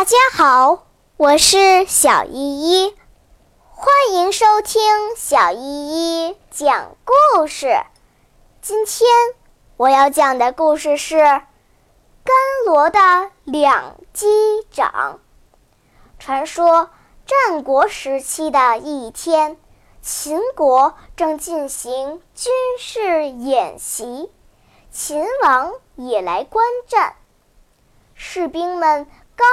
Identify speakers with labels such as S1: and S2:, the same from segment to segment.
S1: 大家好，我是小依依，欢迎收听小依依讲故事。今天我要讲的故事是甘罗的两击掌。传说战国时期的一天，秦国正进行军事演习，秦王也来观战，士兵们。刚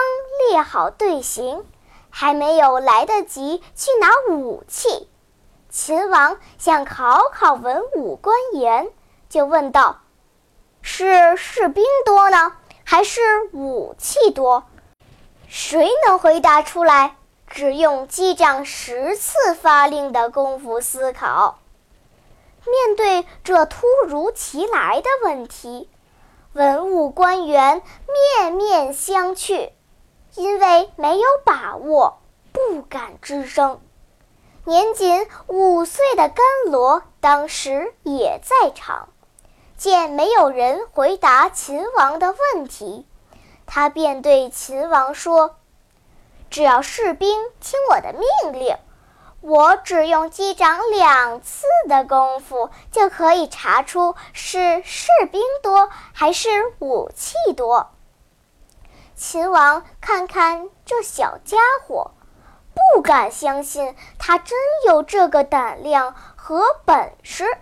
S1: 列好队形，还没有来得及去拿武器，秦王想考考文武官员，就问道：“是士兵多呢，还是武器多？谁能回答出来？”只用击掌十次发令的功夫思考。面对这突如其来的问题，文武官员面面相觑。因为没有把握，不敢吱声。年仅五岁的甘罗当时也在场，见没有人回答秦王的问题，他便对秦王说：“只要士兵听我的命令，我只用击掌两次的功夫，就可以查出是士兵多还是武器多。”秦王看看这小家伙，不敢相信他真有这个胆量和本事。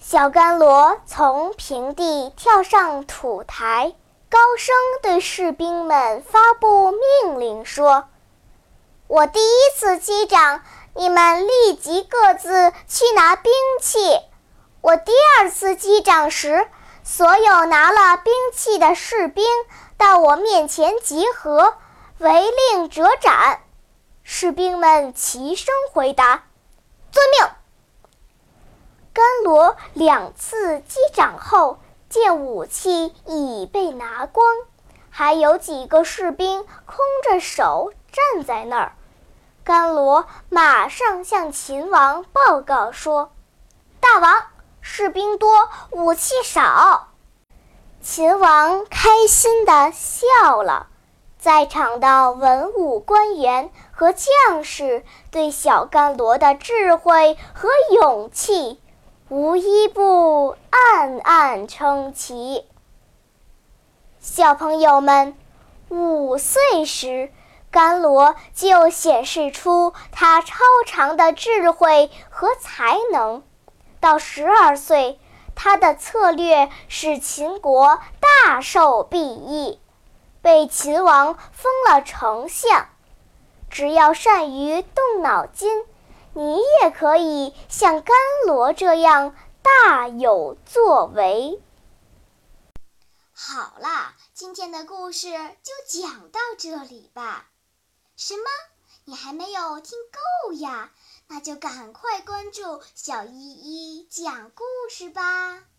S1: 小甘罗从平地跳上土台，高声对士兵们发布命令说：“我第一次击掌，你们立即各自去拿兵器；我第二次击掌时，所有拿了兵器的士兵。”到我面前集合，违令者斩。士兵们齐声回答：“遵命。”甘罗两次击掌后，见武器已被拿光，还有几个士兵空着手站在那儿。甘罗马上向秦王报告说：“大王，士兵多，武器少。”秦王开心地笑了，在场的文武官员和将士对小甘罗的智慧和勇气，无一不暗暗称奇。小朋友们，五岁时，甘罗就显示出他超常的智慧和才能，到十二岁。他的策略使秦国大受裨益，被秦王封了丞相。只要善于动脑筋，你也可以像甘罗这样大有作为。
S2: 好啦，今天的故事就讲到这里吧。什么？你还没有听够呀？那就赶快关注小依依讲故事吧。